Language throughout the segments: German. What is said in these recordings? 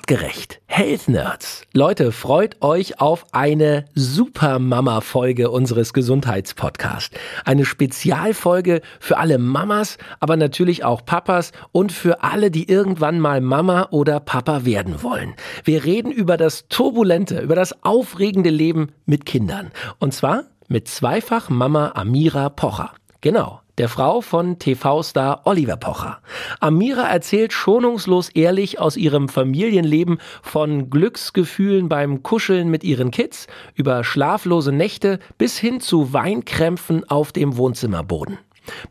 Artgerecht. Health Nerds. Leute, freut euch auf eine Super-Mama-Folge unseres Gesundheitspodcasts. Eine Spezialfolge für alle Mamas, aber natürlich auch Papas und für alle, die irgendwann mal Mama oder Papa werden wollen. Wir reden über das turbulente, über das aufregende Leben mit Kindern. Und zwar mit zweifach Mama Amira Pocher. Genau der Frau von TV-Star Oliver Pocher. Amira erzählt schonungslos ehrlich aus ihrem Familienleben von Glücksgefühlen beim Kuscheln mit ihren Kids, über schlaflose Nächte bis hin zu Weinkrämpfen auf dem Wohnzimmerboden.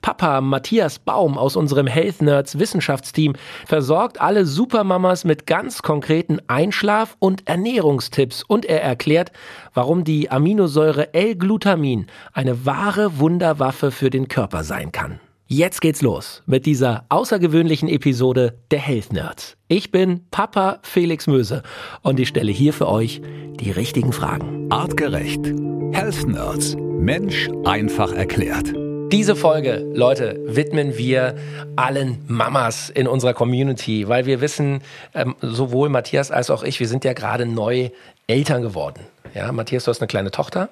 Papa Matthias Baum aus unserem Health Nerds Wissenschaftsteam versorgt alle Supermamas mit ganz konkreten Einschlaf- und Ernährungstipps und er erklärt, warum die Aminosäure L-Glutamin eine wahre Wunderwaffe für den Körper sein kann. Jetzt geht's los mit dieser außergewöhnlichen Episode der Health Nerds. Ich bin Papa Felix Möse und ich stelle hier für euch die richtigen Fragen. Artgerecht. Health Nerds. Mensch einfach erklärt. Diese Folge, Leute, widmen wir allen Mamas in unserer Community, weil wir wissen, ähm, sowohl Matthias als auch ich, wir sind ja gerade neu Eltern geworden. Ja, Matthias, du hast eine kleine Tochter.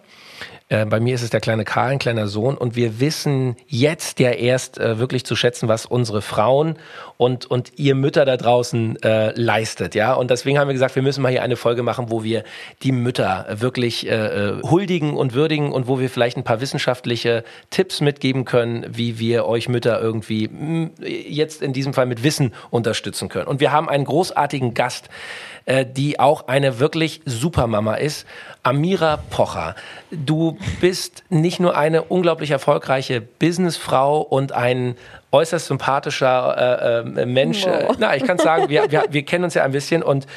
Äh, bei mir ist es der kleine Karl, ein kleiner Sohn. Und wir wissen jetzt ja erst äh, wirklich zu schätzen, was unsere Frauen und, und ihr Mütter da draußen äh, leistet. Ja, und deswegen haben wir gesagt, wir müssen mal hier eine Folge machen, wo wir die Mütter wirklich äh, äh huldigen und würdigen und wo wir vielleicht ein paar wissenschaftliche Tipps mitgeben können, wie wir euch Mütter irgendwie mh, jetzt in diesem Fall mit Wissen unterstützen können. Und wir haben einen großartigen Gast, äh, die auch eine wirklich Supermama ist. Amira Pocher. Du bist nicht nur eine unglaublich erfolgreiche Businessfrau und ein äußerst sympathischer äh, äh, Mensch. Wow. Na, ich kann sagen, wir, wir, wir kennen uns ja ein bisschen und äh,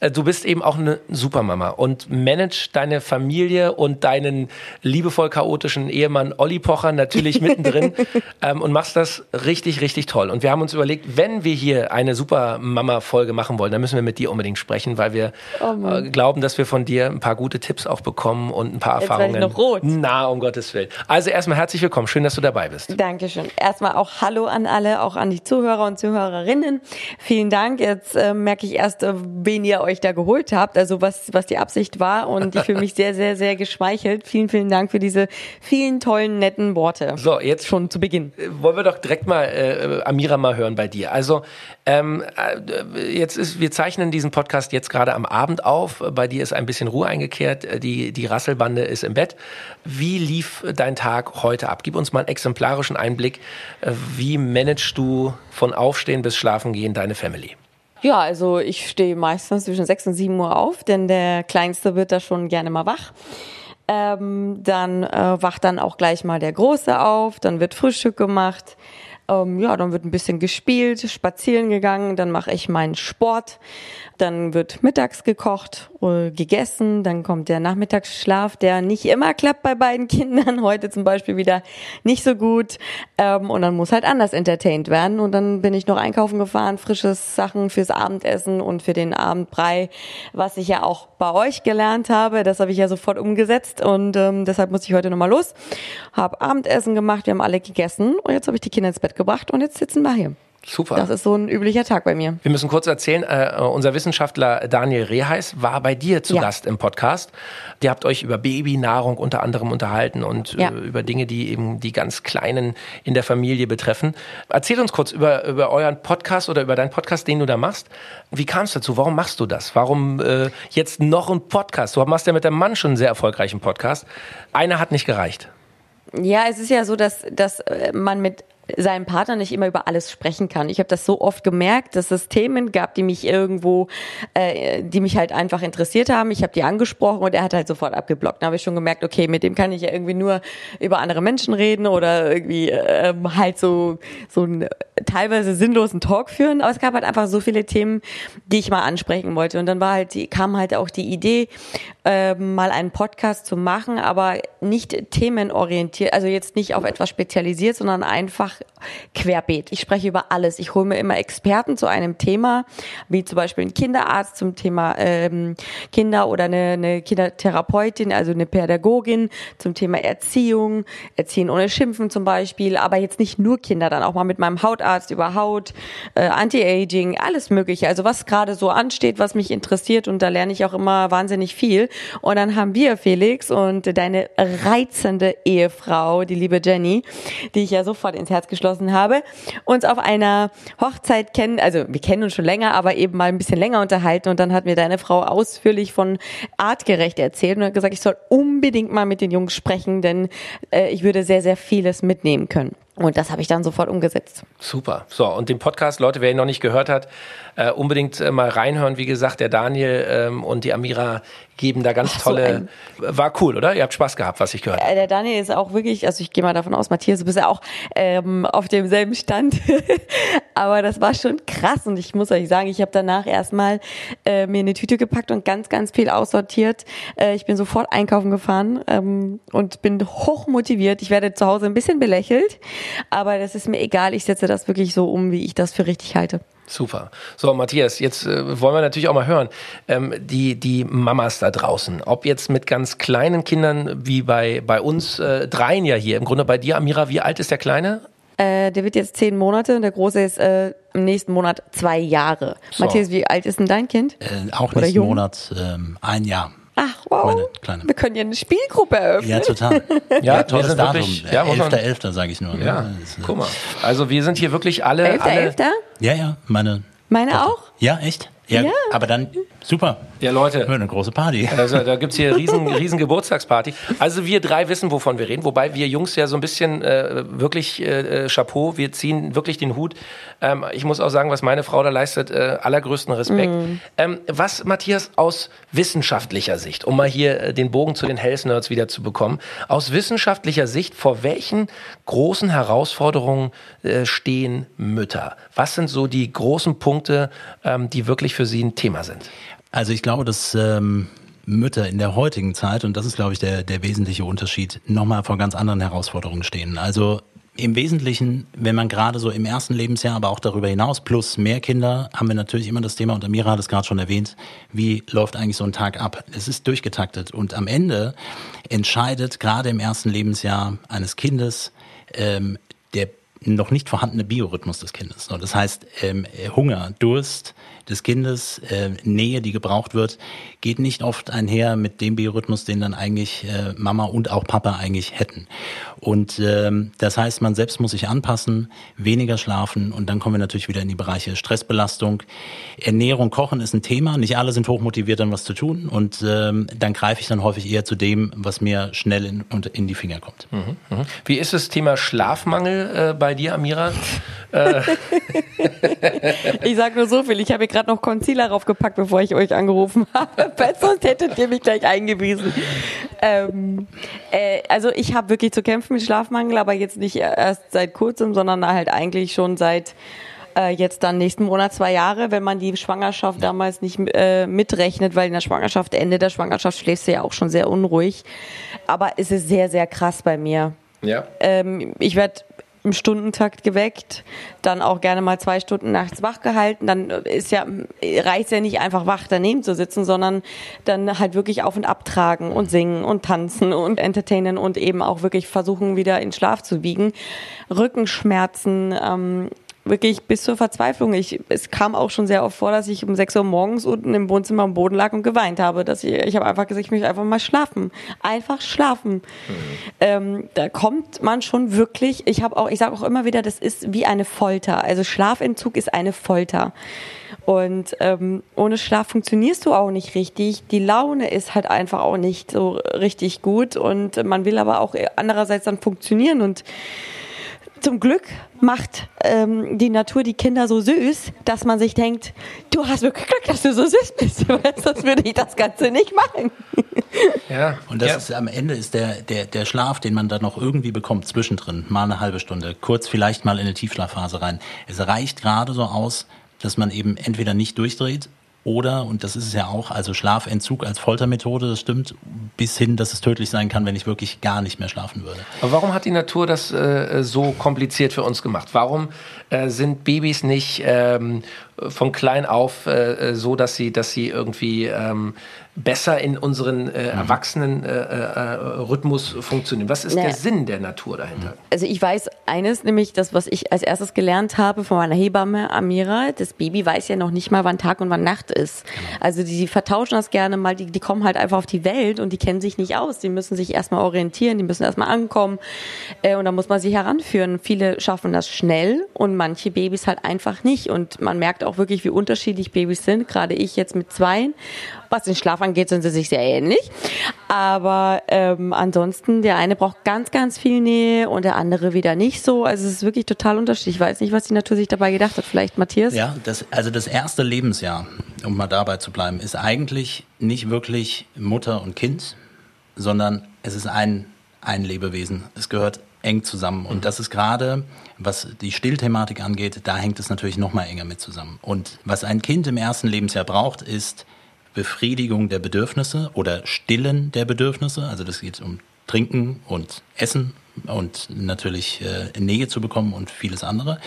du bist eben auch eine Supermama und managst deine Familie und deinen liebevoll chaotischen Ehemann Olli Pocher natürlich mittendrin ähm, und machst das richtig, richtig toll. Und wir haben uns überlegt, wenn wir hier eine Supermama-Folge machen wollen, dann müssen wir mit dir unbedingt sprechen, weil wir oh äh, glauben, dass wir von dir ein paar gute Tipps auch bekommen und ein paar Jetzt Erfahrungen. Ich noch rot. Na, um Gottes Willen. Also erstmal herzlich willkommen. Schön, dass du dabei bist. Dankeschön. Erstmal auch Hallo an alle, auch an die Zuhörer und Zuhörerinnen. Vielen Dank. Jetzt äh, merke ich erst, äh, wen ihr euch euch da geholt habt, also was, was die Absicht war. Und ich fühle mich sehr, sehr, sehr geschmeichelt. Vielen, vielen Dank für diese vielen tollen, netten Worte. So, jetzt schon zu Beginn. Äh, wollen wir doch direkt mal äh, Amira mal hören bei dir. Also ähm, äh, jetzt ist, wir zeichnen diesen Podcast jetzt gerade am Abend auf. Bei dir ist ein bisschen Ruhe eingekehrt. Äh, die, die Rasselbande ist im Bett. Wie lief dein Tag heute ab? Gib uns mal einen exemplarischen Einblick. Wie managst du von Aufstehen bis Schlafen gehen deine Family? Ja, also ich stehe meistens zwischen 6 und 7 Uhr auf, denn der Kleinste wird da schon gerne mal wach. Ähm, dann äh, wacht dann auch gleich mal der Große auf, dann wird Frühstück gemacht. Ähm, ja, dann wird ein bisschen gespielt, spazieren gegangen, dann mache ich meinen Sport. Dann wird mittags gekocht, äh, gegessen, dann kommt der Nachmittagsschlaf, der nicht immer klappt bei beiden Kindern, heute zum Beispiel wieder nicht so gut. Ähm, und dann muss halt anders entertained werden. Und dann bin ich noch einkaufen gefahren, frisches Sachen fürs Abendessen und für den Abendbrei, was ich ja auch bei euch gelernt habe. Das habe ich ja sofort umgesetzt und ähm, deshalb muss ich heute nochmal los. Hab Abendessen gemacht, wir haben alle gegessen und jetzt habe ich die Kinder ins Bett gebracht und jetzt sitzen wir hier. Super. Das ist so ein üblicher Tag bei mir. Wir müssen kurz erzählen, äh, unser Wissenschaftler Daniel Reheis war bei dir zu ja. Gast im Podcast. Ihr habt euch über Babynahrung unter anderem unterhalten und äh, ja. äh, über Dinge, die eben die ganz Kleinen in der Familie betreffen. Erzähl uns kurz über, über euren Podcast oder über deinen Podcast, den du da machst. Wie kam es dazu? Warum machst du das? Warum äh, jetzt noch ein Podcast? Du machst ja mit deinem Mann schon einen sehr erfolgreichen Podcast. Einer hat nicht gereicht. Ja, es ist ja so, dass, dass äh, man mit seinem Partner nicht immer über alles sprechen kann. Ich habe das so oft gemerkt, dass es Themen gab, die mich irgendwo, äh, die mich halt einfach interessiert haben. Ich habe die angesprochen und er hat halt sofort abgeblockt. Da habe ich schon gemerkt, okay, mit dem kann ich ja irgendwie nur über andere Menschen reden oder irgendwie äh, halt so so einen teilweise sinnlosen Talk führen. Aber es gab halt einfach so viele Themen, die ich mal ansprechen wollte. Und dann war halt die, kam halt auch die Idee, äh, mal einen Podcast zu machen, aber nicht themenorientiert, also jetzt nicht auf etwas spezialisiert, sondern einfach querbeet. Ich spreche über alles. Ich hole mir immer Experten zu einem Thema, wie zum Beispiel ein Kinderarzt zum Thema ähm, Kinder oder eine, eine Kindertherapeutin, also eine Pädagogin zum Thema Erziehung, Erziehen ohne Schimpfen zum Beispiel, aber jetzt nicht nur Kinder, dann auch mal mit meinem Hautarzt über Haut, äh, Anti-Aging, alles mögliche. Also was gerade so ansteht, was mich interessiert und da lerne ich auch immer wahnsinnig viel. Und dann haben wir, Felix, und deine reizende Ehefrau, die liebe Jenny, die ich ja sofort ins Herz geschlossen habe, uns auf einer Hochzeit kennen, also wir kennen uns schon länger, aber eben mal ein bisschen länger unterhalten und dann hat mir deine Frau ausführlich von artgerecht erzählt und hat gesagt, ich soll unbedingt mal mit den Jungs sprechen, denn äh, ich würde sehr, sehr vieles mitnehmen können. Und das habe ich dann sofort umgesetzt. Super. So, und den Podcast, Leute, wer ihn noch nicht gehört hat, äh, unbedingt äh, mal reinhören. Wie gesagt, der Daniel ähm, und die Amira geben da ganz Ach, tolle. So war cool, oder? Ihr habt Spaß gehabt, was ich gehört habe. Äh, der Daniel ist auch wirklich, also ich gehe mal davon aus, Matthias, du bist ja auch ähm, auf demselben Stand. Aber das war schon krass und ich muss euch sagen, ich habe danach erstmal äh, mir eine Tüte gepackt und ganz, ganz viel aussortiert. Äh, ich bin sofort einkaufen gefahren ähm, und bin hoch motiviert. Ich werde zu Hause ein bisschen belächelt. Aber das ist mir egal. Ich setze das wirklich so um, wie ich das für richtig halte. Super. So, Matthias, jetzt äh, wollen wir natürlich auch mal hören, ähm, die, die Mamas da draußen, ob jetzt mit ganz kleinen Kindern, wie bei, bei uns äh, dreien ja hier, im Grunde bei dir, Amira, wie alt ist der Kleine? Äh, der wird jetzt zehn Monate und der Große ist äh, im nächsten Monat zwei Jahre. So. Matthias, wie alt ist denn dein Kind? Äh, auch nächsten Monat ähm, ein Jahr. Ach, wow. Wir können ja eine Spielgruppe eröffnen. Ja, total. ja, ja tolles Datum. Wirklich, ja, 11.11. .11., sage ich nur. Ne? Ja, guck mal. Also wir sind hier wirklich alle... 11.11.? Alle ja, ja, meine... Meine Tochter. auch? Ja, echt? Ja, ja, aber dann super. Ja, Leute. Eine große Party. Also, da gibt's hier riesen, riesen Geburtstagsparty. Also wir drei wissen, wovon wir reden. Wobei wir Jungs ja so ein bisschen äh, wirklich äh, Chapeau, wir ziehen wirklich den Hut. Ähm, ich muss auch sagen, was meine Frau da leistet, äh, allergrößten Respekt. Mhm. Ähm, was, Matthias, aus wissenschaftlicher Sicht, um mal hier äh, den Bogen zu den Health Nerds wieder zu bekommen, aus wissenschaftlicher Sicht, vor welchen großen Herausforderungen äh, stehen Mütter? Was sind so die großen Punkte, ähm, die wirklich für sie ein Thema sind? Also ich glaube, dass ähm, Mütter in der heutigen Zeit, und das ist, glaube ich, der, der wesentliche Unterschied, nochmal vor ganz anderen Herausforderungen stehen. Also im Wesentlichen, wenn man gerade so im ersten Lebensjahr, aber auch darüber hinaus, plus mehr Kinder, haben wir natürlich immer das Thema, und Amira hat es gerade schon erwähnt, wie läuft eigentlich so ein Tag ab? Es ist durchgetaktet und am Ende entscheidet gerade im ersten Lebensjahr eines Kindes ähm, der noch nicht vorhandene Biorhythmus des Kindes. Das heißt, ähm, Hunger, Durst, des Kindes, äh, Nähe, die gebraucht wird, geht nicht oft einher mit dem Biorhythmus, den dann eigentlich äh, Mama und auch Papa eigentlich hätten. Und ähm, das heißt, man selbst muss sich anpassen, weniger schlafen und dann kommen wir natürlich wieder in die Bereiche Stressbelastung. Ernährung, Kochen ist ein Thema. Nicht alle sind hochmotiviert, dann was zu tun und ähm, dann greife ich dann häufig eher zu dem, was mir schnell in, in die Finger kommt. Mhm, mh. Wie ist das Thema Schlafmangel äh, bei dir, Amira? Äh. ich sage nur so viel. Ich habe gerade noch Concealer draufgepackt, bevor ich euch angerufen habe. Sonst hättet ihr mich gleich eingewiesen. Ähm, äh, also ich habe wirklich zu kämpfen mit Schlafmangel, aber jetzt nicht erst seit kurzem, sondern halt eigentlich schon seit äh, jetzt dann nächsten Monat zwei Jahre, wenn man die Schwangerschaft damals nicht äh, mitrechnet, weil in der Schwangerschaft, Ende der Schwangerschaft schläfst du ja auch schon sehr unruhig. Aber es ist sehr, sehr krass bei mir. Ja. Ähm, ich werde im Stundentakt geweckt, dann auch gerne mal zwei Stunden nachts wach gehalten. Dann ist ja, reicht ja nicht einfach wach daneben zu sitzen, sondern dann halt wirklich auf und abtragen und singen und tanzen und entertainen und eben auch wirklich versuchen, wieder in Schlaf zu wiegen. Rückenschmerzen, ähm, wirklich bis zur Verzweiflung. Ich, es kam auch schon sehr oft vor, dass ich um 6 Uhr morgens unten im Wohnzimmer am Boden lag und geweint habe. Dass ich, ich habe einfach gesagt, ich möchte einfach mal schlafen. Einfach schlafen. Mhm. Ähm, da kommt man schon wirklich, ich habe auch, ich sage auch immer wieder, das ist wie eine Folter. Also Schlafentzug ist eine Folter. Und ähm, ohne Schlaf funktionierst du auch nicht richtig. Die Laune ist halt einfach auch nicht so richtig gut. Und man will aber auch andererseits dann funktionieren und zum Glück macht ähm, die Natur die Kinder so süß, dass man sich denkt, du hast wirklich Glück, dass du so süß bist, sonst würde ich das Ganze nicht machen. Ja. Und das ja. ist am Ende ist der, der, der Schlaf, den man dann noch irgendwie bekommt, zwischendrin, mal eine halbe Stunde, kurz vielleicht mal in eine Tiefschlafphase rein. Es reicht gerade so aus, dass man eben entweder nicht durchdreht oder, und das ist es ja auch, also Schlafentzug als Foltermethode, das stimmt, bis hin, dass es tödlich sein kann, wenn ich wirklich gar nicht mehr schlafen würde. Aber warum hat die Natur das äh, so kompliziert für uns gemacht? Warum äh, sind Babys nicht ähm, von klein auf äh, so, dass sie, dass sie irgendwie ähm, besser in unseren äh, mhm. erwachsenen äh, äh, Rhythmus funktionieren. Was ist naja. der Sinn der Natur dahinter? Also ich weiß eines, nämlich das, was ich als erstes gelernt habe von meiner Hebamme Amira, das Baby weiß ja noch nicht mal, wann Tag und wann Nacht ist. Genau. Also die, die, vertauschen das gerne mal, die, die kommen halt einfach auf die Welt und die kennen sich nicht aus. Die müssen sich erstmal orientieren, die müssen erstmal ankommen äh, und da muss man sie heranführen. Viele schaffen das schnell und manche Babys halt einfach nicht und man merkt auch wirklich, wie unterschiedlich Babys sind. Gerade ich jetzt mit zweien was den Schlaf angeht, sind sie sich sehr ähnlich. Aber ähm, ansonsten, der eine braucht ganz, ganz viel Nähe und der andere wieder nicht so. Also es ist wirklich total unterschiedlich. Ich weiß nicht, was die Natur sich dabei gedacht hat. Vielleicht Matthias? Ja, das, also das erste Lebensjahr, um mal dabei zu bleiben, ist eigentlich nicht wirklich Mutter und Kind, sondern es ist ein, ein Lebewesen. Es gehört eng zusammen. Und das ist gerade, was die Stillthematik angeht, da hängt es natürlich noch mal enger mit zusammen. Und was ein Kind im ersten Lebensjahr braucht, ist Befriedigung der Bedürfnisse oder Stillen der Bedürfnisse. Also das geht um Trinken und Essen und natürlich äh, Nähe zu bekommen und vieles andere.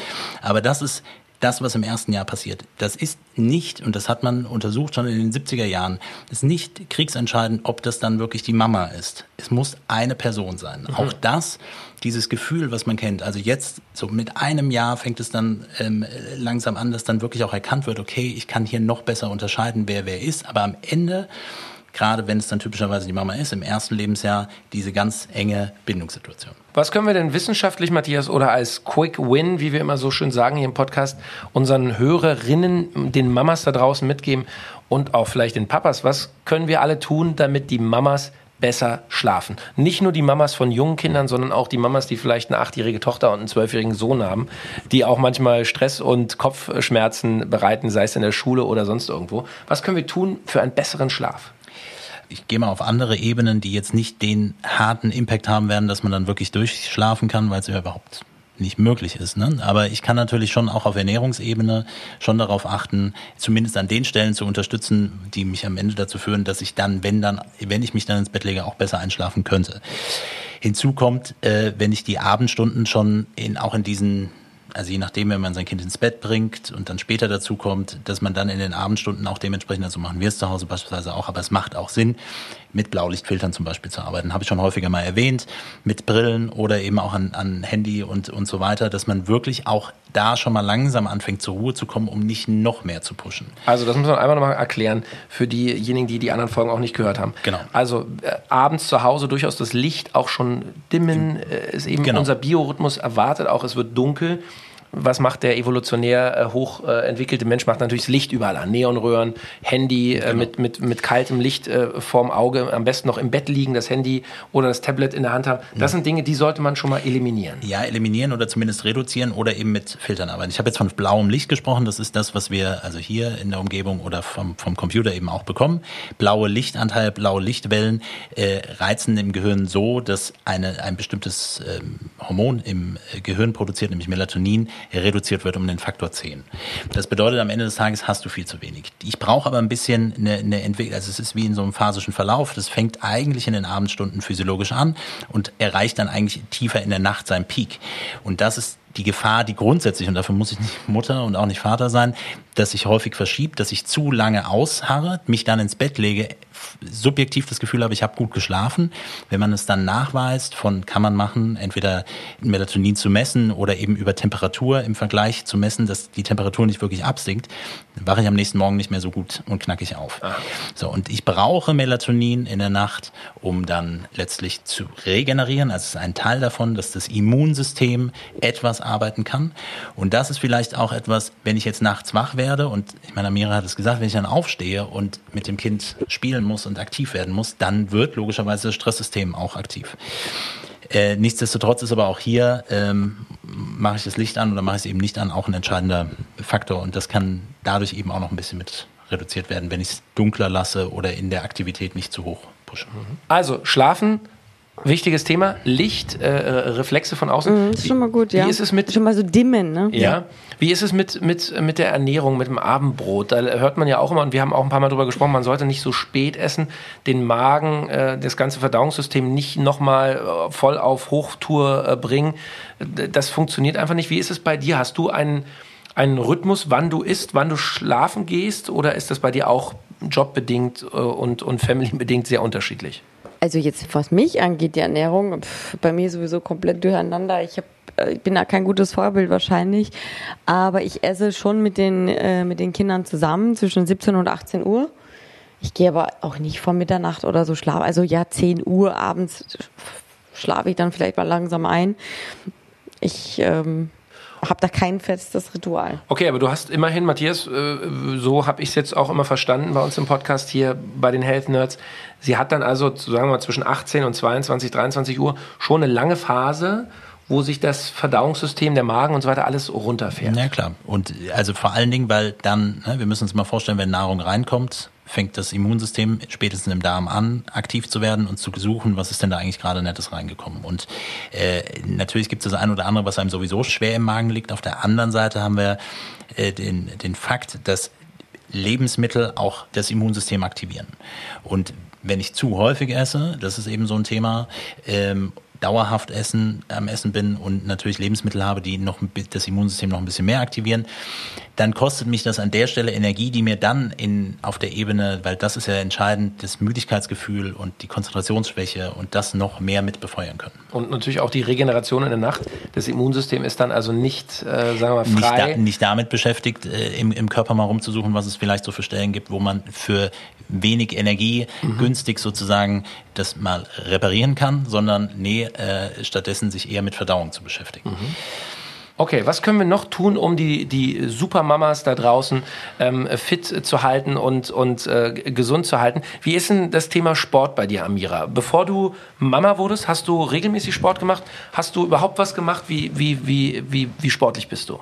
Aber das ist das, was im ersten Jahr passiert. Das ist nicht, und das hat man untersucht schon in den 70er Jahren, ist nicht kriegsentscheidend, ob das dann wirklich die Mama ist. Es muss eine Person sein. Mhm. Auch das, dieses Gefühl, was man kennt. Also jetzt, so mit einem Jahr fängt es dann ähm, langsam an, dass dann wirklich auch erkannt wird, okay, ich kann hier noch besser unterscheiden, wer wer ist. Aber am Ende gerade wenn es dann typischerweise die Mama ist, im ersten Lebensjahr diese ganz enge Bindungssituation. Was können wir denn wissenschaftlich, Matthias, oder als Quick Win, wie wir immer so schön sagen hier im Podcast, unseren Hörerinnen, den Mamas da draußen mitgeben und auch vielleicht den Papas? Was können wir alle tun, damit die Mamas besser schlafen. Nicht nur die Mamas von jungen Kindern, sondern auch die Mamas, die vielleicht eine achtjährige Tochter und einen zwölfjährigen Sohn haben, die auch manchmal Stress und Kopfschmerzen bereiten, sei es in der Schule oder sonst irgendwo. Was können wir tun für einen besseren Schlaf? Ich gehe mal auf andere Ebenen, die jetzt nicht den harten Impact haben werden, dass man dann wirklich durchschlafen kann, weil es ja überhaupt nicht möglich ist. Ne? Aber ich kann natürlich schon auch auf Ernährungsebene schon darauf achten, zumindest an den Stellen zu unterstützen, die mich am Ende dazu führen, dass ich dann, wenn dann, wenn ich mich dann ins Bett lege, auch besser einschlafen könnte. Hinzu kommt, äh, wenn ich die Abendstunden schon in, auch in diesen also je nachdem, wenn man sein Kind ins Bett bringt und dann später dazu kommt, dass man dann in den Abendstunden auch dementsprechend, also machen wir es zu Hause beispielsweise auch, aber es macht auch Sinn, mit Blaulichtfiltern zum Beispiel zu arbeiten. Habe ich schon häufiger mal erwähnt, mit Brillen oder eben auch an, an Handy und, und so weiter, dass man wirklich auch da schon mal langsam anfängt zur Ruhe zu kommen, um nicht noch mehr zu pushen. Also das muss man einfach nochmal erklären für diejenigen, die die anderen Folgen auch nicht gehört haben. Genau. Also äh, abends zu Hause durchaus das Licht auch schon dimmen, äh, ist eben genau. unser Biorhythmus erwartet auch, es wird dunkel was macht der evolutionär äh, hochentwickelte Mensch? Macht natürlich das Licht überall an. Neonröhren, Handy äh, genau. mit, mit, mit kaltem Licht äh, vorm Auge, am besten noch im Bett liegen, das Handy oder das Tablet in der Hand haben. Das mhm. sind Dinge, die sollte man schon mal eliminieren. Ja, eliminieren oder zumindest reduzieren oder eben mit Filtern arbeiten. Ich habe jetzt von blauem Licht gesprochen. Das ist das, was wir also hier in der Umgebung oder vom, vom Computer eben auch bekommen. Blaue Lichtanteil, blaue Lichtwellen äh, reizen im Gehirn so, dass eine, ein bestimmtes ähm, Hormon im äh, Gehirn produziert, nämlich Melatonin, reduziert wird um den Faktor 10. Das bedeutet, am Ende des Tages hast du viel zu wenig. Ich brauche aber ein bisschen eine, eine Entwicklung, also es ist wie in so einem phasischen Verlauf. Das fängt eigentlich in den Abendstunden physiologisch an und erreicht dann eigentlich tiefer in der Nacht seinen Peak. Und das ist die Gefahr, die grundsätzlich, und dafür muss ich nicht Mutter und auch nicht Vater sein, dass sich häufig verschiebt, dass ich zu lange ausharre, mich dann ins Bett lege, subjektiv das Gefühl habe, ich habe gut geschlafen. Wenn man es dann nachweist, von kann man machen, entweder Melatonin zu messen oder eben über Temperatur im Vergleich zu messen, dass die Temperatur nicht wirklich absinkt, wache ich am nächsten Morgen nicht mehr so gut und knackig auf. Ah. So, und ich brauche Melatonin in der Nacht, um dann letztlich zu regenerieren. Also es ist ein Teil davon, dass das Immunsystem etwas arbeiten kann. Und das ist vielleicht auch etwas, wenn ich jetzt nachts wach werde und ich meine, Amira hat es gesagt, wenn ich dann aufstehe und mit dem Kind spielen muss und aktiv werden muss, dann wird logischerweise das Stresssystem auch aktiv. Äh, nichtsdestotrotz ist aber auch hier, ähm, mache ich das Licht an oder mache ich es eben nicht an, auch ein entscheidender Faktor. Und das kann dadurch eben auch noch ein bisschen mit reduziert werden, wenn ich es dunkler lasse oder in der Aktivität nicht zu hoch pushe. Also schlafen Wichtiges Thema, Licht, äh, äh Reflexe von außen. Mhm, das ist schon mal gut, ja. Wie ist es mit schon mal so dimmen, ne? Ja. Wie ist es mit, mit, mit der Ernährung, mit dem Abendbrot? Da hört man ja auch immer, und wir haben auch ein paar Mal drüber gesprochen, man sollte nicht so spät essen, den Magen, äh, das ganze Verdauungssystem nicht nochmal äh, voll auf Hochtour äh, bringen. Das funktioniert einfach nicht. Wie ist es bei dir? Hast du einen, einen Rhythmus, wann du isst, wann du schlafen gehst? Oder ist das bei dir auch jobbedingt äh, und, und familybedingt sehr unterschiedlich? Also jetzt, was mich angeht, die Ernährung, pff, bei mir sowieso komplett durcheinander. Ich, hab, äh, ich bin da kein gutes Vorbild wahrscheinlich, aber ich esse schon mit den, äh, mit den Kindern zusammen zwischen 17 und 18 Uhr. Ich gehe aber auch nicht vor Mitternacht oder so schlafen. Also ja, 10 Uhr abends schlafe ich dann vielleicht mal langsam ein. Ich ähm, habe da kein festes Ritual. Okay, aber du hast immerhin, Matthias, äh, so habe ich es jetzt auch immer verstanden bei uns im Podcast hier bei den Health Nerds. Sie hat dann also, sagen wir mal, zwischen 18 und 22, 23 Uhr schon eine lange Phase, wo sich das Verdauungssystem, der Magen und so weiter alles runterfährt. Ja, klar. Und also vor allen Dingen, weil dann, ne, wir müssen uns mal vorstellen, wenn Nahrung reinkommt, fängt das Immunsystem spätestens im Darm an, aktiv zu werden und zu suchen, was ist denn da eigentlich gerade Nettes reingekommen. Und äh, natürlich gibt es das ein oder andere, was einem sowieso schwer im Magen liegt. Auf der anderen Seite haben wir äh, den, den Fakt, dass Lebensmittel auch das Immunsystem aktivieren. Und wenn ich zu häufig esse, das ist eben so ein Thema, ähm, dauerhaft essen, am Essen bin und natürlich Lebensmittel habe, die noch das Immunsystem noch ein bisschen mehr aktivieren, dann kostet mich das an der Stelle Energie, die mir dann in, auf der Ebene, weil das ist ja entscheidend, das Müdigkeitsgefühl und die Konzentrationsschwäche und das noch mehr mit befeuern können. Und natürlich auch die Regeneration in der Nacht. Das Immunsystem ist dann also nicht, äh, sagen wir mal, frei. Nicht, da, nicht damit beschäftigt, äh, im, im Körper mal rumzusuchen, was es vielleicht so für Stellen gibt, wo man für wenig Energie mhm. günstig sozusagen das mal reparieren kann, sondern nee, äh, stattdessen sich eher mit Verdauung zu beschäftigen. Mhm. Okay, was können wir noch tun, um die, die Supermamas da draußen ähm, fit zu halten und, und äh, gesund zu halten? Wie ist denn das Thema Sport bei dir, Amira? Bevor du Mama wurdest, hast du regelmäßig Sport gemacht? Hast du überhaupt was gemacht? Wie, wie, wie, wie, wie sportlich bist du?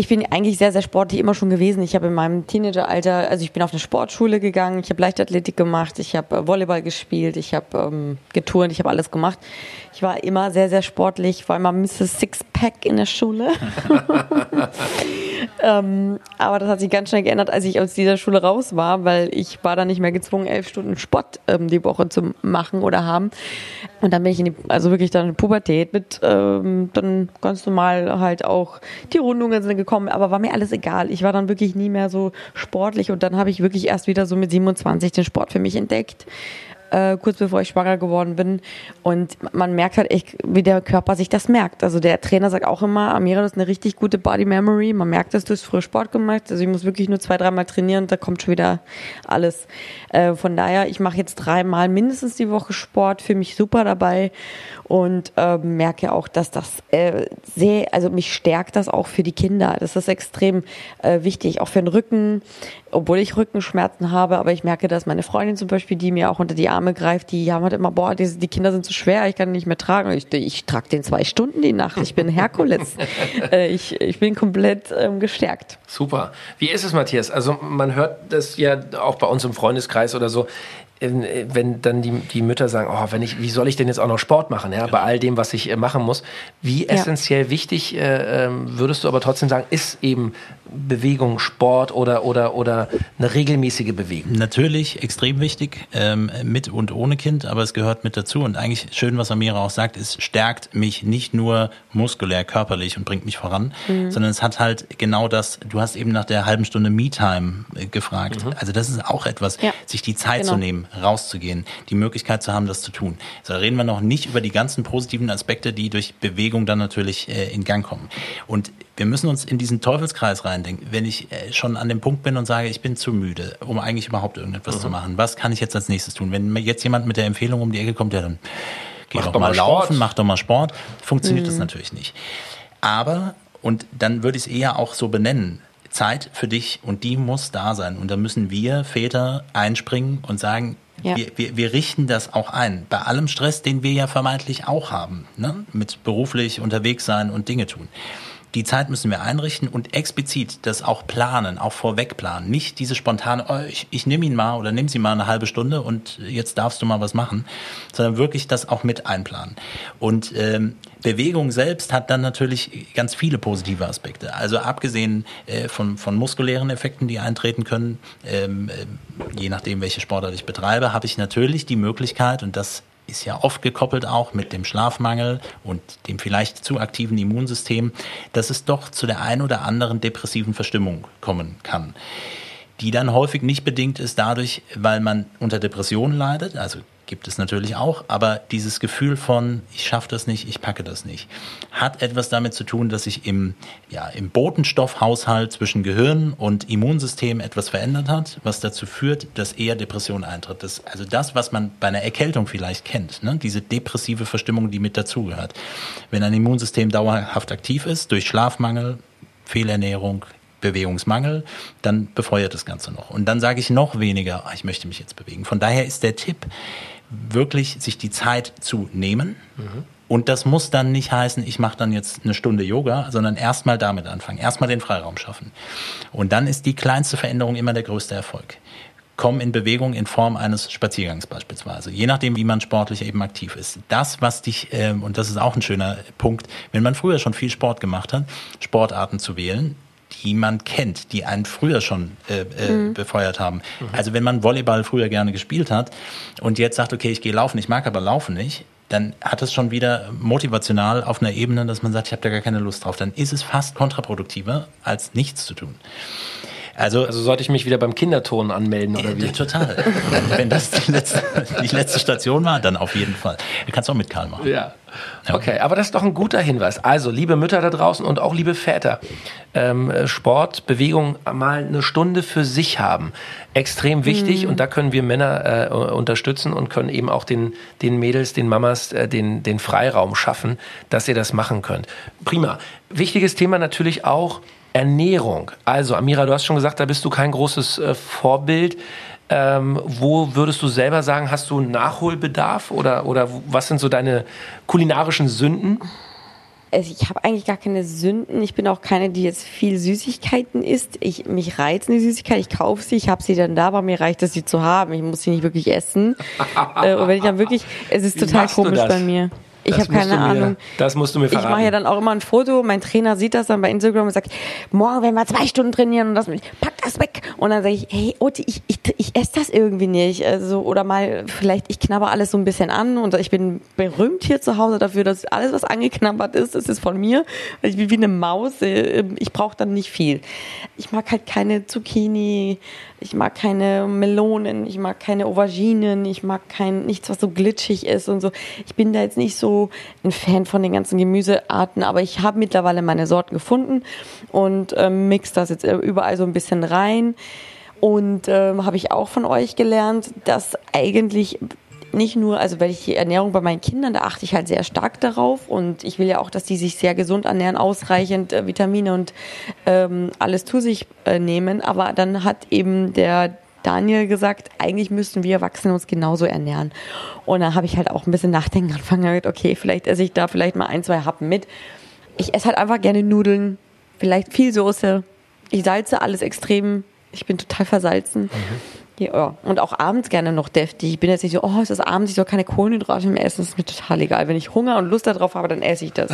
Ich bin eigentlich sehr, sehr sportlich immer schon gewesen. Ich habe in meinem Teenageralter, also ich bin auf eine Sportschule gegangen, ich habe Leichtathletik gemacht, ich habe äh, Volleyball gespielt, ich habe ähm, geturnt, ich habe alles gemacht. Ich war immer sehr, sehr sportlich, war immer Mrs. Sixpack in der Schule. ähm, aber das hat sich ganz schnell geändert, als ich aus dieser Schule raus war, weil ich war dann nicht mehr gezwungen, elf Stunden Sport ähm, die Woche zu machen oder haben. Und dann bin ich in die, also wirklich dann in Pubertät mit ähm, dann ganz normal halt auch die Rundungen sind gekommen, aber war mir alles egal. Ich war dann wirklich nie mehr so sportlich und dann habe ich wirklich erst wieder so mit 27 den Sport für mich entdeckt äh, kurz bevor ich schwanger geworden bin. Und man merkt halt echt, wie der Körper sich das merkt. Also der Trainer sagt auch immer, Amira, das ist eine richtig gute Body Memory. Man merkt, dass du es früher Sport gemacht. Also ich muss wirklich nur zwei, dreimal trainieren und da kommt schon wieder alles. Äh, von daher, ich mache jetzt dreimal mindestens die Woche Sport, für mich super dabei und äh, merke auch, dass das äh, sehr, also mich stärkt das auch für die Kinder. Das ist extrem äh, wichtig, auch für den Rücken, obwohl ich Rückenschmerzen habe, aber ich merke, dass meine Freundin zum Beispiel, die mir auch unter die Arme greift, die haben halt immer, boah, die, die Kinder sind zu schwer, ich kann nicht mehr tragen. Ich, ich trage den zwei Stunden die Nacht, ich bin Herkules. äh, ich, ich bin komplett ähm, gestärkt. Super. Wie ist es, Matthias? Also man hört das ja auch bei uns im Freundeskreis oder so wenn dann die, die Mütter sagen, oh, wenn ich, wie soll ich denn jetzt auch noch Sport machen, ja, bei all dem, was ich äh, machen muss. Wie ja. essentiell wichtig äh, ähm, würdest du aber trotzdem sagen, ist eben Bewegung, Sport oder, oder, oder eine regelmäßige Bewegung? Natürlich extrem wichtig, ähm, mit und ohne Kind, aber es gehört mit dazu. Und eigentlich schön, was Amira auch sagt, es stärkt mich nicht nur muskulär, körperlich und bringt mich voran, mhm. sondern es hat halt genau das, du hast eben nach der halben Stunde Me-Time äh, gefragt. Mhm. Also das ist auch etwas, ja. sich die Zeit genau. zu nehmen rauszugehen, die Möglichkeit zu haben, das zu tun. So, da reden wir noch nicht über die ganzen positiven Aspekte, die durch Bewegung dann natürlich äh, in Gang kommen. Und wir müssen uns in diesen Teufelskreis reindenken. Wenn ich äh, schon an dem Punkt bin und sage, ich bin zu müde, um eigentlich überhaupt irgendetwas mhm. zu machen, was kann ich jetzt als nächstes tun? Wenn mir jetzt jemand mit der Empfehlung um die Ecke kommt, ja dann geh mach doch, doch mal laufen, Sport. mach doch mal Sport, funktioniert mhm. das natürlich nicht. Aber, und dann würde ich es eher auch so benennen, Zeit für dich und die muss da sein. Und da müssen wir Väter einspringen und sagen, ja. wir, wir, wir richten das auch ein. Bei allem Stress, den wir ja vermeintlich auch haben, ne? mit beruflich unterwegs sein und Dinge tun. Die Zeit müssen wir einrichten und explizit das auch planen, auch vorweg planen. Nicht diese spontane, oh, ich, ich nehme ihn mal oder nimm sie mal eine halbe Stunde und jetzt darfst du mal was machen, sondern wirklich das auch mit einplanen. Und ähm, Bewegung selbst hat dann natürlich ganz viele positive Aspekte. Also abgesehen äh, von, von muskulären Effekten, die eintreten können, ähm, äh, je nachdem, welche Sportart ich betreibe, habe ich natürlich die Möglichkeit, und das ist ja oft gekoppelt auch mit dem Schlafmangel und dem vielleicht zu aktiven Immunsystem, dass es doch zu der ein oder anderen depressiven Verstimmung kommen kann die dann häufig nicht bedingt ist dadurch, weil man unter Depressionen leidet, also gibt es natürlich auch, aber dieses Gefühl von, ich schaffe das nicht, ich packe das nicht, hat etwas damit zu tun, dass sich im, ja, im Botenstoffhaushalt zwischen Gehirn und Immunsystem etwas verändert hat, was dazu führt, dass eher Depression eintritt. Das, also das, was man bei einer Erkältung vielleicht kennt, ne? diese depressive Verstimmung, die mit dazugehört. Wenn ein Immunsystem dauerhaft aktiv ist, durch Schlafmangel, Fehlernährung, Bewegungsmangel, dann befeuert das Ganze noch. Und dann sage ich noch weniger, ah, ich möchte mich jetzt bewegen. Von daher ist der Tipp, wirklich sich die Zeit zu nehmen. Mhm. Und das muss dann nicht heißen, ich mache dann jetzt eine Stunde Yoga, sondern erstmal damit anfangen, erstmal den Freiraum schaffen. Und dann ist die kleinste Veränderung immer der größte Erfolg. Komm in Bewegung in Form eines Spaziergangs beispielsweise, je nachdem, wie man sportlich eben aktiv ist. Das, was dich, ähm, und das ist auch ein schöner Punkt, wenn man früher schon viel Sport gemacht hat, Sportarten zu wählen, die man kennt, die einen früher schon äh, äh, mhm. befeuert haben. Mhm. Also wenn man Volleyball früher gerne gespielt hat und jetzt sagt, okay, ich gehe laufen, ich mag aber laufen nicht, dann hat es schon wieder motivational auf einer Ebene, dass man sagt, ich habe da gar keine Lust drauf. Dann ist es fast kontraproduktiver, als nichts zu tun. Also, also sollte ich mich wieder beim Kinderton anmelden oder wie? Total. Wenn das die letzte, die letzte Station war, dann auf jeden Fall. Du kannst auch mit Karl machen. Ja. Okay, aber das ist doch ein guter Hinweis. Also, liebe Mütter da draußen und auch liebe Väter, ähm, Sport, Bewegung mal eine Stunde für sich haben. Extrem wichtig mhm. und da können wir Männer äh, unterstützen und können eben auch den, den Mädels, den Mamas äh, den, den Freiraum schaffen, dass ihr das machen könnt. Prima. Wichtiges Thema natürlich auch, Ernährung. Also, Amira, du hast schon gesagt, da bist du kein großes äh, Vorbild. Ähm, wo würdest du selber sagen, hast du Nachholbedarf oder, oder was sind so deine kulinarischen Sünden? Also ich habe eigentlich gar keine Sünden. Ich bin auch keine, die jetzt viel Süßigkeiten isst. Ich, mich reizt eine Süßigkeit, ich kaufe sie, ich habe sie dann da, aber mir reicht es, sie zu haben. Ich muss sie nicht wirklich essen. äh, und wenn ich dann wirklich, es ist total komisch bei mir. Ich habe keine mir, Ahnung. Das musst du mir verraten. Ich mache ja dann auch immer ein Foto. Mein Trainer sieht das dann bei Instagram und sagt, morgen werden wir zwei Stunden trainieren und das, pack das weg. Und dann sage ich, hey, Oti, ich, ich, ich esse das irgendwie nicht. Also, oder mal, vielleicht, ich knabber alles so ein bisschen an und ich bin berühmt hier zu Hause dafür, dass alles, was angeknabbert ist, das ist von mir. Ich bin wie eine Maus. Äh, ich brauche dann nicht viel. Ich mag halt keine Zucchini, ich mag keine Melonen, ich mag keine Auberginen, ich mag kein, nichts, was so glitschig ist und so. Ich bin da jetzt nicht so ein Fan von den ganzen Gemüsearten, aber ich habe mittlerweile meine Sorten gefunden und ähm, mix das jetzt überall so ein bisschen rein. Und ähm, habe ich auch von euch gelernt, dass eigentlich nicht nur, also weil ich die Ernährung bei meinen Kindern, da achte ich halt sehr stark darauf und ich will ja auch, dass die sich sehr gesund ernähren, ausreichend äh, Vitamine und ähm, alles zu sich äh, nehmen. Aber dann hat eben der Daniel gesagt, eigentlich müssten wir Erwachsene uns genauso ernähren. Und dann habe ich halt auch ein bisschen nachdenken angefangen, okay, vielleicht esse ich da vielleicht mal ein, zwei Happen mit. Ich esse halt einfach gerne Nudeln, vielleicht viel Soße. Ich salze alles extrem. Ich bin total versalzen. Mhm. Ja, und auch abends gerne noch deftig. Ich bin jetzt nicht so, oh, es ist abends, ich soll keine Kohlenhydrate mehr essen. Das ist mir total egal. Wenn ich Hunger und Lust darauf habe, dann esse ich das.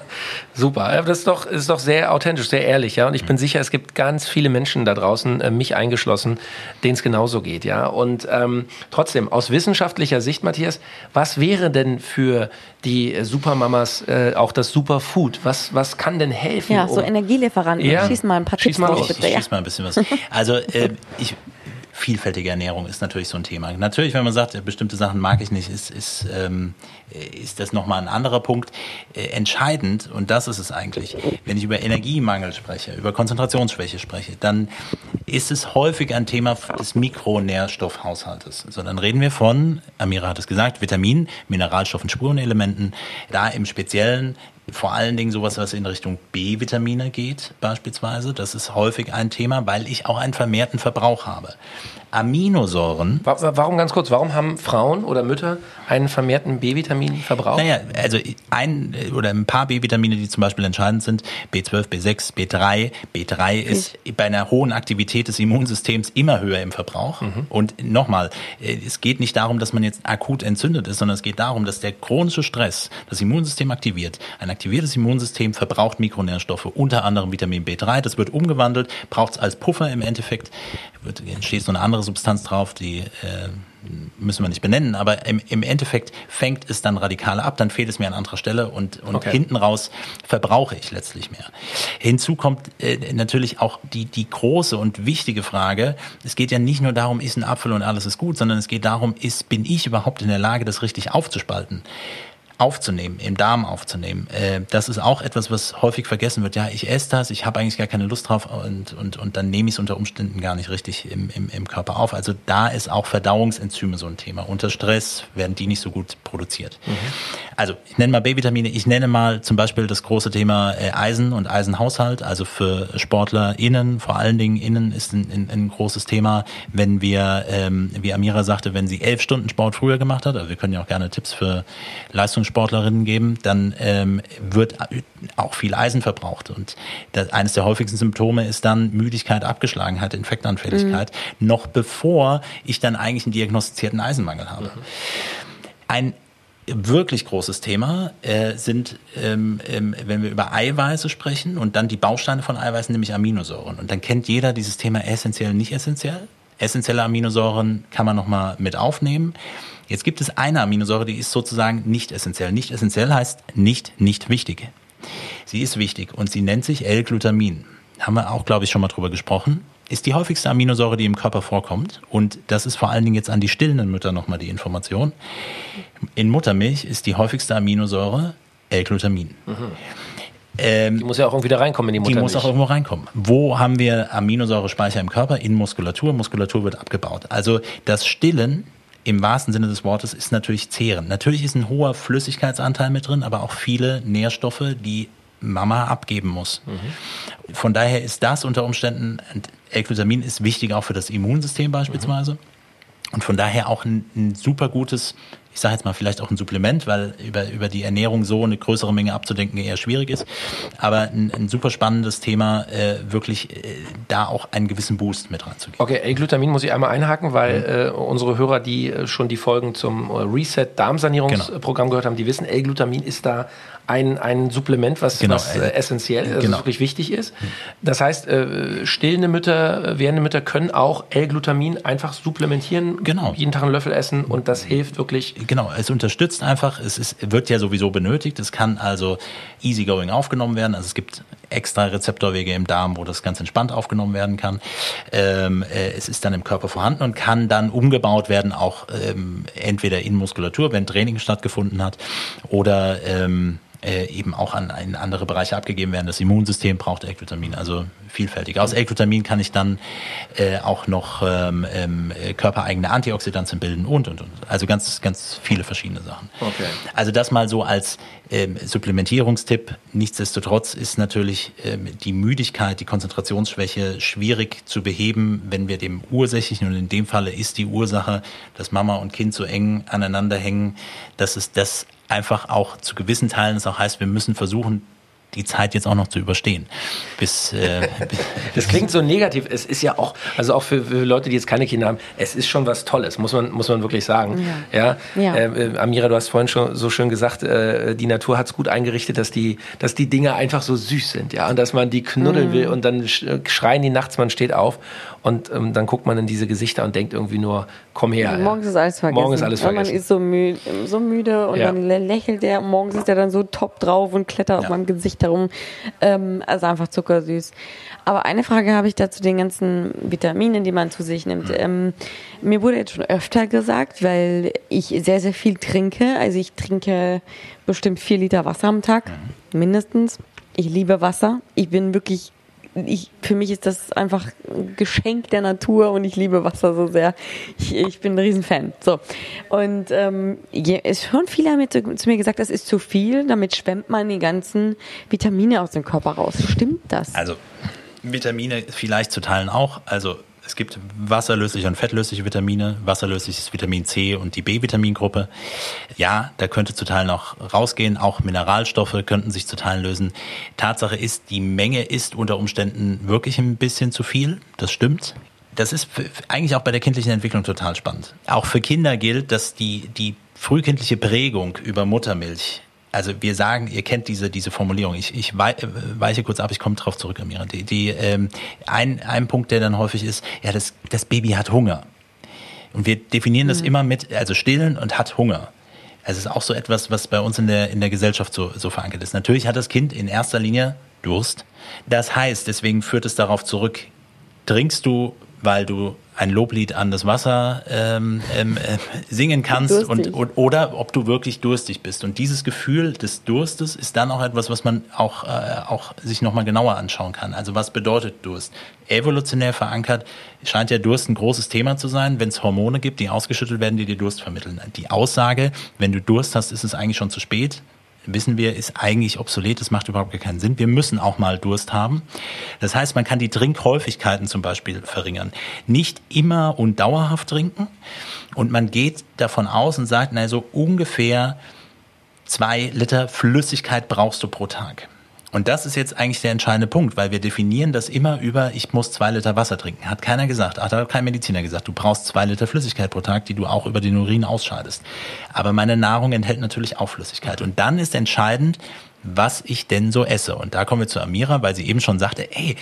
Super. Das ist doch, ist doch sehr authentisch, sehr ehrlich, ja. Und ich bin sicher, es gibt ganz viele Menschen da draußen, äh, mich eingeschlossen, denen es genauso geht, ja. Und ähm, trotzdem, aus wissenschaftlicher Sicht, Matthias, was wäre denn für die Supermamas äh, auch das Superfood? Was, was kann denn helfen? Ja, so um Energielieferanten. Ja. Schieß mal ein paar Schieß Tipps mal durch, los. bitte. Ich Ja. schieß mal ein bisschen was. Also äh, ich vielfältige Ernährung ist natürlich so ein Thema. Natürlich, wenn man sagt, äh, bestimmte Sachen mag ich nicht, ist, ist, ähm, ist das nochmal ein anderer Punkt. Äh, entscheidend, und das ist es eigentlich, wenn ich über Energiemangel spreche, über Konzentrationsschwäche spreche, dann ist es häufig ein Thema des Mikronährstoffhaushaltes. So, dann reden wir von, Amira hat es gesagt, Vitaminen, Mineralstoffen, Spurenelementen, da im Speziellen vor allen Dingen sowas, was in Richtung B-Vitamine geht, beispielsweise. Das ist häufig ein Thema, weil ich auch einen vermehrten Verbrauch habe. Aminosäuren. Warum ganz kurz, warum haben Frauen oder Mütter einen vermehrten B-Vitaminverbrauch? Naja, also ein oder ein paar B-Vitamine, die zum Beispiel entscheidend sind, B12, B6, B3. B3 ist bei einer hohen Aktivität des Immunsystems immer höher im Verbrauch. Mhm. Und nochmal, äh, es geht nicht darum, dass man jetzt akut entzündet ist, sondern es geht darum, dass der chronische Stress das Immunsystem aktiviert. Ein aktiviertes Immunsystem verbraucht Mikronährstoffe, unter anderem Vitamin B3. Das wird umgewandelt, braucht es als Puffer im Endeffekt, wird, entsteht so eine andere Substanz drauf, die äh, müssen wir nicht benennen, aber im, im Endeffekt fängt es dann radikale ab, dann fehlt es mir an anderer Stelle und, und okay. hinten raus verbrauche ich letztlich mehr. Hinzu kommt äh, natürlich auch die, die große und wichtige Frage, es geht ja nicht nur darum, ist ein Apfel und alles ist gut, sondern es geht darum, ist, bin ich überhaupt in der Lage, das richtig aufzuspalten? Aufzunehmen, im Darm aufzunehmen. Äh, das ist auch etwas, was häufig vergessen wird. Ja, ich esse das, ich habe eigentlich gar keine Lust drauf und, und, und dann nehme ich es unter Umständen gar nicht richtig im, im, im Körper auf. Also da ist auch Verdauungsenzyme so ein Thema. Unter Stress werden die nicht so gut produziert. Mhm. Also ich nenne mal B-Vitamine, ich nenne mal zum Beispiel das große Thema äh, Eisen und Eisenhaushalt. Also für Sportler innen, vor allen Dingen innen ist ein, ein, ein großes Thema, wenn wir, ähm, wie Amira sagte, wenn sie elf Stunden Sport früher gemacht hat, also wir können ja auch gerne Tipps für Leistungs Leistungssportlerinnen geben, dann ähm, wird auch viel Eisen verbraucht. Und das, eines der häufigsten Symptome ist dann Müdigkeit, Abgeschlagenheit, Infektanfälligkeit, mhm. noch bevor ich dann eigentlich einen diagnostizierten Eisenmangel habe. Mhm. Ein wirklich großes Thema äh, sind, ähm, ähm, wenn wir über Eiweiße sprechen und dann die Bausteine von Eiweißen, nämlich Aminosäuren. Und dann kennt jeder dieses Thema essentiell, nicht essentiell. Essentielle Aminosäuren kann man nochmal mit aufnehmen. Jetzt gibt es eine Aminosäure, die ist sozusagen nicht essentiell. Nicht essentiell heißt nicht nicht wichtig. Sie ist wichtig und sie nennt sich L-Glutamin. Haben wir auch, glaube ich, schon mal drüber gesprochen. Ist die häufigste Aminosäure, die im Körper vorkommt. Und das ist vor allen Dingen jetzt an die stillenden Mütter nochmal die Information. In Muttermilch ist die häufigste Aminosäure L-Glutamin. Mhm. Ähm, die muss ja auch irgendwie da reinkommen in die Muttermilch. Die muss auch irgendwo reinkommen. Wo haben wir Aminosäurespeicher im Körper? In Muskulatur. Muskulatur wird abgebaut. Also das Stillen im wahrsten Sinne des Wortes ist natürlich Zehren. Natürlich ist ein hoher Flüssigkeitsanteil mit drin, aber auch viele Nährstoffe, die Mama abgeben muss. Mhm. Von daher ist das unter Umständen, L-Glutamin ist wichtig auch für das Immunsystem beispielsweise. Mhm. Und von daher auch ein, ein super gutes ich sage jetzt mal vielleicht auch ein Supplement, weil über, über die Ernährung so eine größere Menge abzudenken eher schwierig ist. Aber ein, ein super spannendes Thema, äh, wirklich äh, da auch einen gewissen Boost mit ranzugeben. Okay, L-Glutamin muss ich einmal einhaken, weil mhm. äh, unsere Hörer, die äh, schon die Folgen zum äh, Reset Darmsanierungsprogramm genau. gehört haben, die wissen, L-Glutamin ist da ein, ein Supplement, was, genau. was äh, essentiell, also genau. wirklich wichtig ist. Das heißt, äh, stillende Mütter, werdende Mütter können auch L-Glutamin einfach supplementieren, genau. jeden Tag einen Löffel essen und das hilft wirklich. Genau, es unterstützt einfach, es ist, wird ja sowieso benötigt, es kann also easygoing aufgenommen werden, also es gibt extra Rezeptorwege im Darm, wo das ganz entspannt aufgenommen werden kann. Ähm, äh, es ist dann im Körper vorhanden und kann dann umgebaut werden, auch ähm, entweder in Muskulatur, wenn Training stattgefunden hat, oder ähm, äh, eben auch an, an andere Bereiche abgegeben werden. Das Immunsystem braucht L-Glutamin, also vielfältig. Aus L-Glutamin kann ich dann äh, auch noch ähm, ähm, körpereigene Antioxidantien bilden und, und, und. Also ganz, ganz viele verschiedene Sachen. Okay. Also das mal so als ähm, Supplementierungstipp. Nichtsdestotrotz ist natürlich ähm, die Müdigkeit, die Konzentrationsschwäche schwierig zu beheben, wenn wir dem ursächlichen, und in dem Falle ist die Ursache, dass Mama und Kind so eng aneinander hängen, dass es das einfach auch zu gewissen Teilen es auch heißt, wir müssen versuchen, die Zeit jetzt auch noch zu überstehen. Bis, äh, das klingt so negativ. Es ist ja auch, also auch für, für, Leute, die jetzt keine Kinder haben, es ist schon was Tolles, muss man, muss man wirklich sagen. Ja. ja? ja. Äh, äh Amira, du hast vorhin schon so schön gesagt, äh, die Natur hat es gut eingerichtet, dass die, dass die Dinge einfach so süß sind, ja, und dass man die knuddeln mhm. will und dann schreien die nachts, man steht auf und ähm, dann guckt man in diese Gesichter und denkt irgendwie nur, komm her. Morgens ist alles vergessen. Morgens ist alles vergessen. man ist so müde, so müde und dann lächelt der, morgens ist der dann so top drauf und klettert auf meinem Gesicht darum. Ähm, also einfach zuckersüß. Aber eine Frage habe ich dazu den ganzen Vitaminen, die man zu sich nimmt. Mhm. Ähm, mir wurde jetzt schon öfter gesagt, weil ich sehr, sehr viel trinke. Also ich trinke bestimmt vier Liter Wasser am Tag, mhm. mindestens. Ich liebe Wasser. Ich bin wirklich ich, für mich ist das einfach ein Geschenk der Natur und ich liebe Wasser so sehr. Ich, ich bin ein Riesenfan. So. Und ähm, es schon viele haben zu, zu mir gesagt, das ist zu viel, damit schwemmt man die ganzen Vitamine aus dem Körper raus. Stimmt das? Also Vitamine vielleicht zu teilen auch. Also es gibt wasserlösliche und fettlösliche Vitamine. Wasserlösliches Vitamin C und die B-Vitamingruppe. Ja, da könnte zu Teilen auch rausgehen. Auch Mineralstoffe könnten sich zu Teilen lösen. Tatsache ist, die Menge ist unter Umständen wirklich ein bisschen zu viel. Das stimmt. Das ist eigentlich auch bei der kindlichen Entwicklung total spannend. Auch für Kinder gilt, dass die, die frühkindliche Prägung über Muttermilch also wir sagen, ihr kennt diese, diese Formulierung. Ich, ich weiche kurz ab, ich komme drauf zurück, Amira. Die, die, ähm, ein, ein Punkt, der dann häufig ist, ja, das, das Baby hat Hunger. Und wir definieren das mhm. immer mit, also stillen und hat Hunger. Es ist auch so etwas, was bei uns in der, in der Gesellschaft so, so verankert ist. Natürlich hat das Kind in erster Linie Durst. Das heißt, deswegen führt es darauf zurück, trinkst du, weil du ein Loblied an das Wasser ähm, ähm, äh, singen kannst und, und, oder ob du wirklich durstig bist. Und dieses Gefühl des Durstes ist dann auch etwas, was man auch, äh, auch sich nochmal genauer anschauen kann. Also was bedeutet Durst? Evolutionär verankert scheint ja Durst ein großes Thema zu sein, wenn es Hormone gibt, die ausgeschüttet werden, die dir Durst vermitteln. Die Aussage, wenn du Durst hast, ist es eigentlich schon zu spät wissen wir, ist eigentlich obsolet. Das macht überhaupt keinen Sinn. Wir müssen auch mal Durst haben. Das heißt, man kann die Trinkhäufigkeiten zum Beispiel verringern. Nicht immer und dauerhaft trinken. Und man geht davon aus und sagt, na, so ungefähr zwei Liter Flüssigkeit brauchst du pro Tag. Und das ist jetzt eigentlich der entscheidende Punkt, weil wir definieren das immer über, ich muss zwei Liter Wasser trinken. Hat keiner gesagt, hat kein Mediziner gesagt. Du brauchst zwei Liter Flüssigkeit pro Tag, die du auch über den Urin ausscheidest. Aber meine Nahrung enthält natürlich auch Flüssigkeit. Und dann ist entscheidend, was ich denn so esse. Und da kommen wir zu Amira, weil sie eben schon sagte, ey,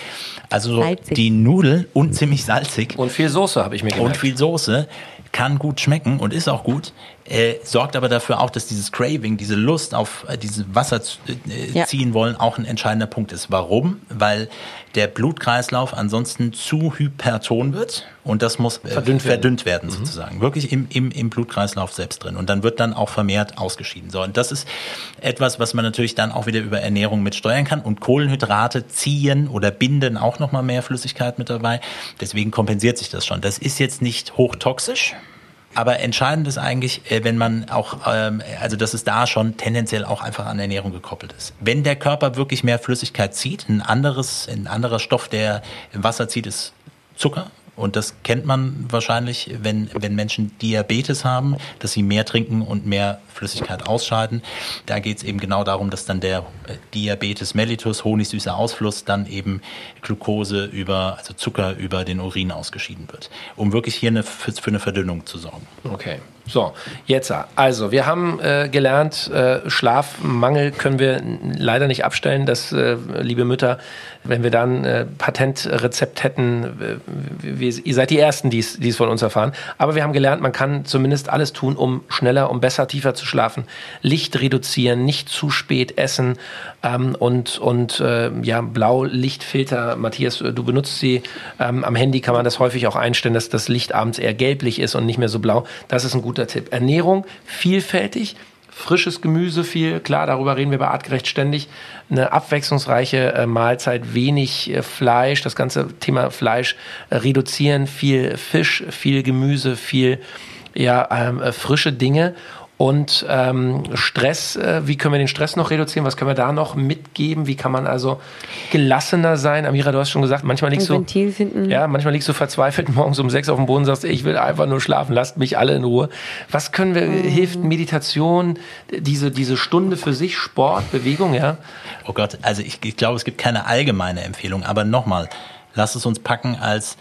also so die Nudeln und ziemlich salzig. Und viel Soße habe ich mir gemerkt. Und viel Soße kann gut schmecken und ist auch gut, äh, sorgt aber dafür auch, dass dieses Craving, diese Lust auf äh, dieses Wasser äh, ja. ziehen wollen, auch ein entscheidender Punkt ist. Warum? Weil der Blutkreislauf ansonsten zu hyperton wird und das muss äh, verdünnt, verdünnt werden, werden mhm. sozusagen. Wirklich im, im, im Blutkreislauf selbst drin. Und dann wird dann auch vermehrt ausgeschieden. So, und das ist etwas, was man natürlich dann auch wieder über Ernährung mit steuern kann. Und Kohlenhydrate ziehen oder binden auch nochmal mehr Flüssigkeit mit dabei. Deswegen kompensiert sich das schon. Das ist jetzt nicht hochtoxisch. Aber entscheidend ist eigentlich, äh, wenn man auch, ähm, also dass es da schon tendenziell auch einfach an Ernährung gekoppelt ist. Wenn der Körper wirklich mehr Flüssigkeit zieht, ein anderes, ein anderer Stoff, der im Wasser zieht, ist Zucker. Und das kennt man wahrscheinlich, wenn, wenn Menschen Diabetes haben, dass sie mehr trinken und mehr Flüssigkeit ausscheiden. Da geht es eben genau darum, dass dann der äh, Diabetes mellitus, honigsüßer Ausfluss, dann eben Glucose über, also Zucker über den Urin ausgeschieden wird, um wirklich hier eine, für, für eine Verdünnung zu sorgen. Okay. So, jetzt also, wir haben äh, gelernt, äh, Schlafmangel können wir leider nicht abstellen. Das, äh, liebe Mütter, wenn wir dann äh, Patentrezept hätten, ihr seid die Ersten, die es von uns erfahren. Aber wir haben gelernt, man kann zumindest alles tun, um schneller, um besser, tiefer zu schlafen. Licht reduzieren, nicht zu spät essen ähm, und, und äh, ja, Blaulichtfilter. Matthias, du benutzt sie. Ähm, am Handy kann man das häufig auch einstellen, dass das Licht abends eher gelblich ist und nicht mehr so blau. Das ist ein guter guter Tipp. Ernährung vielfältig, frisches Gemüse viel, klar, darüber reden wir bei Artgerecht ständig. Eine abwechslungsreiche äh, Mahlzeit, wenig äh, Fleisch, das ganze Thema Fleisch äh, reduzieren, viel Fisch, viel Gemüse, viel ja, ähm, äh, frische Dinge und ähm, Stress, äh, wie können wir den Stress noch reduzieren? Was können wir da noch mitgeben? Wie kann man also gelassener sein? Amira, du hast schon gesagt, manchmal liegst du ja, manchmal liegst du verzweifelt morgens um sechs auf dem Boden und sagst, ich will einfach nur schlafen, lasst mich alle in Ruhe. Was können wir? Mhm. Hilft Meditation, diese diese Stunde für sich, Sport, Bewegung, ja? Oh Gott, also ich, ich glaube, es gibt keine allgemeine Empfehlung, aber nochmal, lass es uns packen als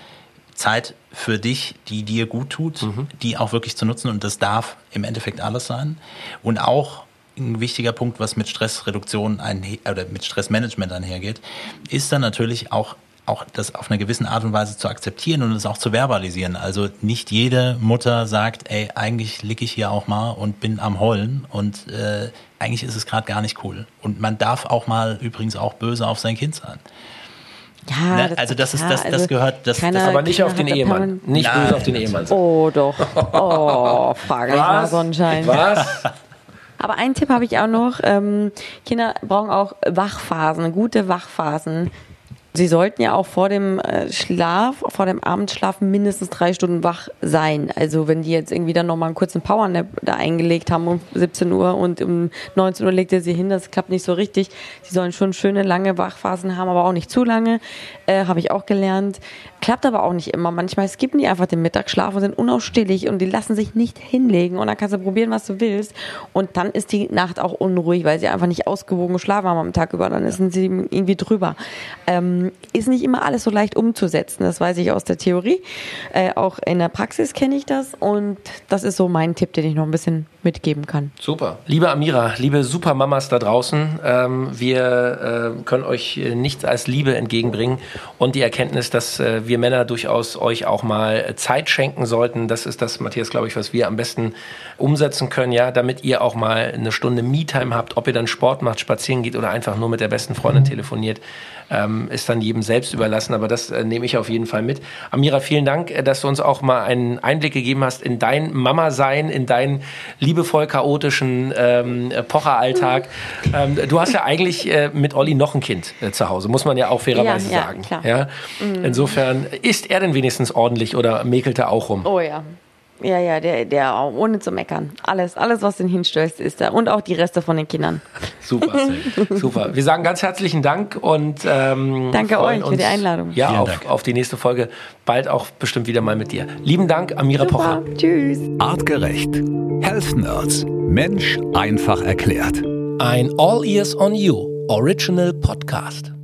Zeit für dich, die dir gut tut, mhm. die auch wirklich zu nutzen. Und das darf im Endeffekt alles sein. Und auch ein wichtiger Punkt, was mit Stressreduktion oder mit Stressmanagement einhergeht, ist dann natürlich auch auch das auf einer gewissen Art und Weise zu akzeptieren und es auch zu verbalisieren. Also nicht jede Mutter sagt, ey, eigentlich liege ich hier auch mal und bin am Heulen und äh, eigentlich ist es gerade gar nicht cool. Und man darf auch mal übrigens auch böse auf sein Kind sein. Ja, ne? das also das ist das, das also gehört, das, keiner, das aber nicht auf den Ehemann, nicht Nein, böse auf den Ehemann. Oh doch, oh frage ich mal Sonnenschein. Was? Aber einen Tipp habe ich auch noch: ähm, Kinder brauchen auch Wachphasen, gute Wachphasen. Sie sollten ja auch vor dem äh, Schlaf, vor dem Abendschlaf mindestens drei Stunden wach sein. Also wenn die jetzt irgendwie dann nochmal einen kurzen Powernap da eingelegt haben um 17 Uhr und um 19 Uhr legt er sie hin, das klappt nicht so richtig. Sie sollen schon schöne lange Wachphasen haben, aber auch nicht zu lange, äh, habe ich auch gelernt. Klappt aber auch nicht immer. Manchmal skippen die einfach den Mittagsschlaf und sind unausstehlich und die lassen sich nicht hinlegen und dann kannst du probieren, was du willst. Und dann ist die Nacht auch unruhig, weil sie einfach nicht ausgewogen geschlafen haben am Tag über. Dann sind sie irgendwie drüber. Ähm, ist nicht immer alles so leicht umzusetzen. Das weiß ich aus der Theorie. Äh, auch in der Praxis kenne ich das und das ist so mein Tipp, den ich noch ein bisschen mitgeben kann. Super. Liebe Amira, liebe Supermamas da draußen, ähm, wir äh, können euch nichts als Liebe entgegenbringen und die Erkenntnis, dass äh, wir Männer durchaus euch auch mal Zeit schenken sollten. Das ist das, Matthias, glaube ich, was wir am besten umsetzen können, ja, damit ihr auch mal eine Stunde Me-Time habt, ob ihr dann Sport macht, spazieren geht oder einfach nur mit der besten Freundin telefoniert ähm, ist dann jedem selbst überlassen, aber das äh, nehme ich auf jeden Fall mit. Amira, vielen Dank, äh, dass du uns auch mal einen Einblick gegeben hast in dein Mama-Sein, in deinen liebevoll chaotischen ähm, Pocheralltag. Ähm, du hast ja eigentlich äh, mit Olli noch ein Kind äh, zu Hause, muss man ja auch fairerweise ja, sagen. Klar. Ja? Mhm. Insofern, ist er denn wenigstens ordentlich oder mäkelt er auch rum? Oh ja, ja, ja, der, der, ohne zu meckern. Alles, alles, was den hinstößt, ist da. Und auch die Reste von den Kindern. Super, super. Wir sagen ganz herzlichen Dank und ähm, danke euch uns, für die Einladung. Ja, auf, auf, die nächste Folge. Bald auch bestimmt wieder mal mit dir. Lieben Dank, Amira super, Pocher. Tschüss. Artgerecht. Health Nerds. Mensch einfach erklärt. Ein All Ears on You Original Podcast.